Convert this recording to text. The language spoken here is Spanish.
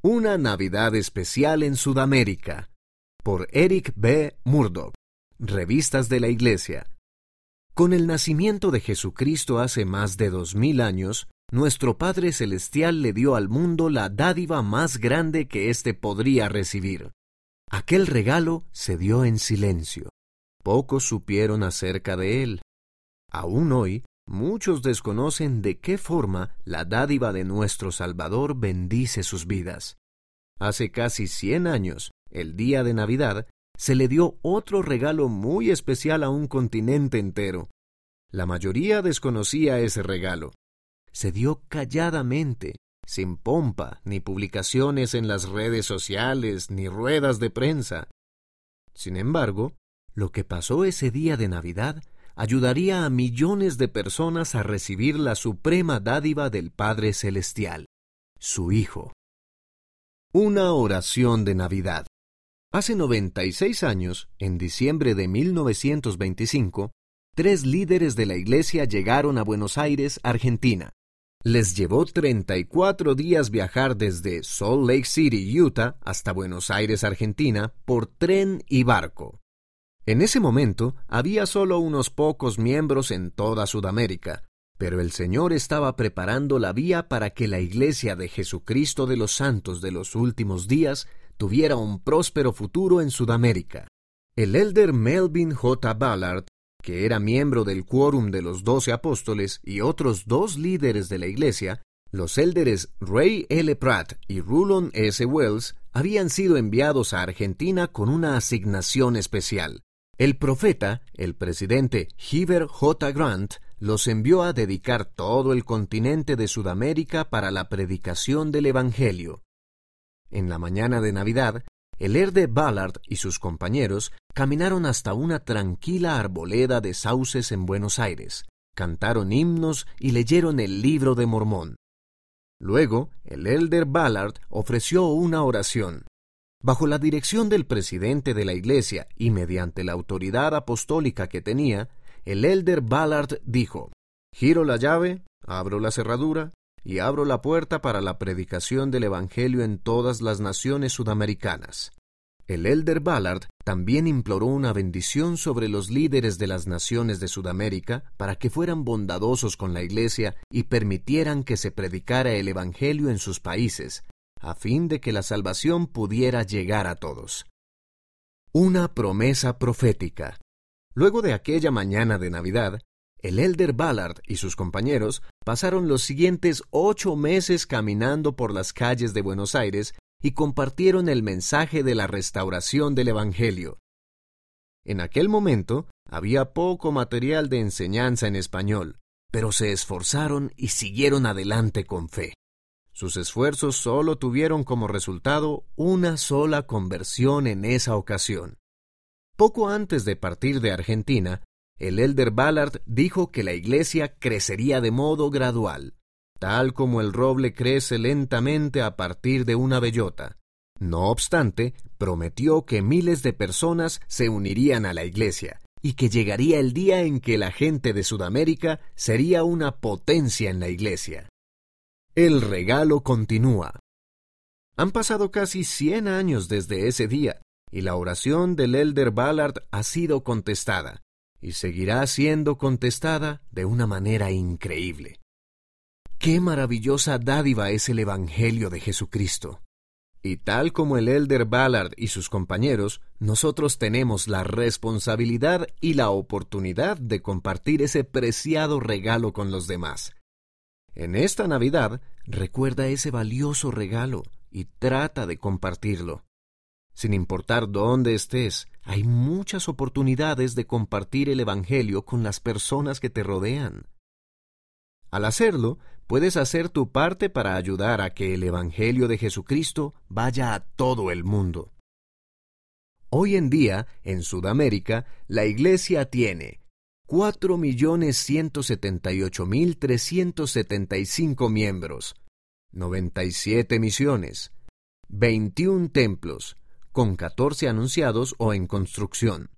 Una Navidad especial en Sudamérica. Por Eric B. Murdoch. Revistas de la Iglesia. Con el nacimiento de Jesucristo hace más de dos mil años, nuestro Padre Celestial le dio al mundo la dádiva más grande que éste podría recibir. Aquel regalo se dio en silencio. Pocos supieron acerca de él. Aún hoy, Muchos desconocen de qué forma la dádiva de nuestro Salvador bendice sus vidas. Hace casi cien años, el día de Navidad, se le dio otro regalo muy especial a un continente entero. La mayoría desconocía ese regalo. Se dio calladamente, sin pompa, ni publicaciones en las redes sociales, ni ruedas de prensa. Sin embargo, lo que pasó ese día de Navidad ayudaría a millones de personas a recibir la suprema dádiva del Padre Celestial, su Hijo. Una oración de Navidad. Hace 96 años, en diciembre de 1925, tres líderes de la Iglesia llegaron a Buenos Aires, Argentina. Les llevó 34 días viajar desde Salt Lake City, Utah, hasta Buenos Aires, Argentina, por tren y barco. En ese momento había solo unos pocos miembros en toda Sudamérica, pero el Señor estaba preparando la vía para que la Iglesia de Jesucristo de los Santos de los últimos días tuviera un próspero futuro en Sudamérica. El elder Melvin J. Ballard, que era miembro del quórum de los doce apóstoles y otros dos líderes de la Iglesia, los élderes Ray L. Pratt y Rulon S. Wells, habían sido enviados a Argentina con una asignación especial. El profeta, el presidente Heber J. Grant, los envió a dedicar todo el continente de Sudamérica para la predicación del Evangelio. En la mañana de Navidad, el herde Ballard y sus compañeros caminaron hasta una tranquila arboleda de sauces en Buenos Aires, cantaron himnos y leyeron el libro de Mormón. Luego, el elder Ballard ofreció una oración. Bajo la dirección del presidente de la Iglesia y mediante la autoridad apostólica que tenía, el elder Ballard dijo, Giro la llave, abro la cerradura y abro la puerta para la predicación del Evangelio en todas las naciones sudamericanas. El elder Ballard también imploró una bendición sobre los líderes de las naciones de Sudamérica para que fueran bondadosos con la Iglesia y permitieran que se predicara el Evangelio en sus países, a fin de que la salvación pudiera llegar a todos. Una promesa profética. Luego de aquella mañana de Navidad, el elder Ballard y sus compañeros pasaron los siguientes ocho meses caminando por las calles de Buenos Aires y compartieron el mensaje de la restauración del Evangelio. En aquel momento había poco material de enseñanza en español, pero se esforzaron y siguieron adelante con fe. Sus esfuerzos solo tuvieron como resultado una sola conversión en esa ocasión. Poco antes de partir de Argentina, el elder Ballard dijo que la iglesia crecería de modo gradual, tal como el roble crece lentamente a partir de una bellota. No obstante, prometió que miles de personas se unirían a la iglesia y que llegaría el día en que la gente de Sudamérica sería una potencia en la iglesia. El regalo continúa. Han pasado casi cien años desde ese día, y la oración del elder Ballard ha sido contestada, y seguirá siendo contestada de una manera increíble. Qué maravillosa dádiva es el Evangelio de Jesucristo. Y tal como el elder Ballard y sus compañeros, nosotros tenemos la responsabilidad y la oportunidad de compartir ese preciado regalo con los demás. En esta Navidad, recuerda ese valioso regalo y trata de compartirlo. Sin importar dónde estés, hay muchas oportunidades de compartir el Evangelio con las personas que te rodean. Al hacerlo, puedes hacer tu parte para ayudar a que el Evangelio de Jesucristo vaya a todo el mundo. Hoy en día, en Sudamérica, la Iglesia tiene 4.178.375 miembros, 97 misiones, 21 templos, con 14 anunciados o en construcción,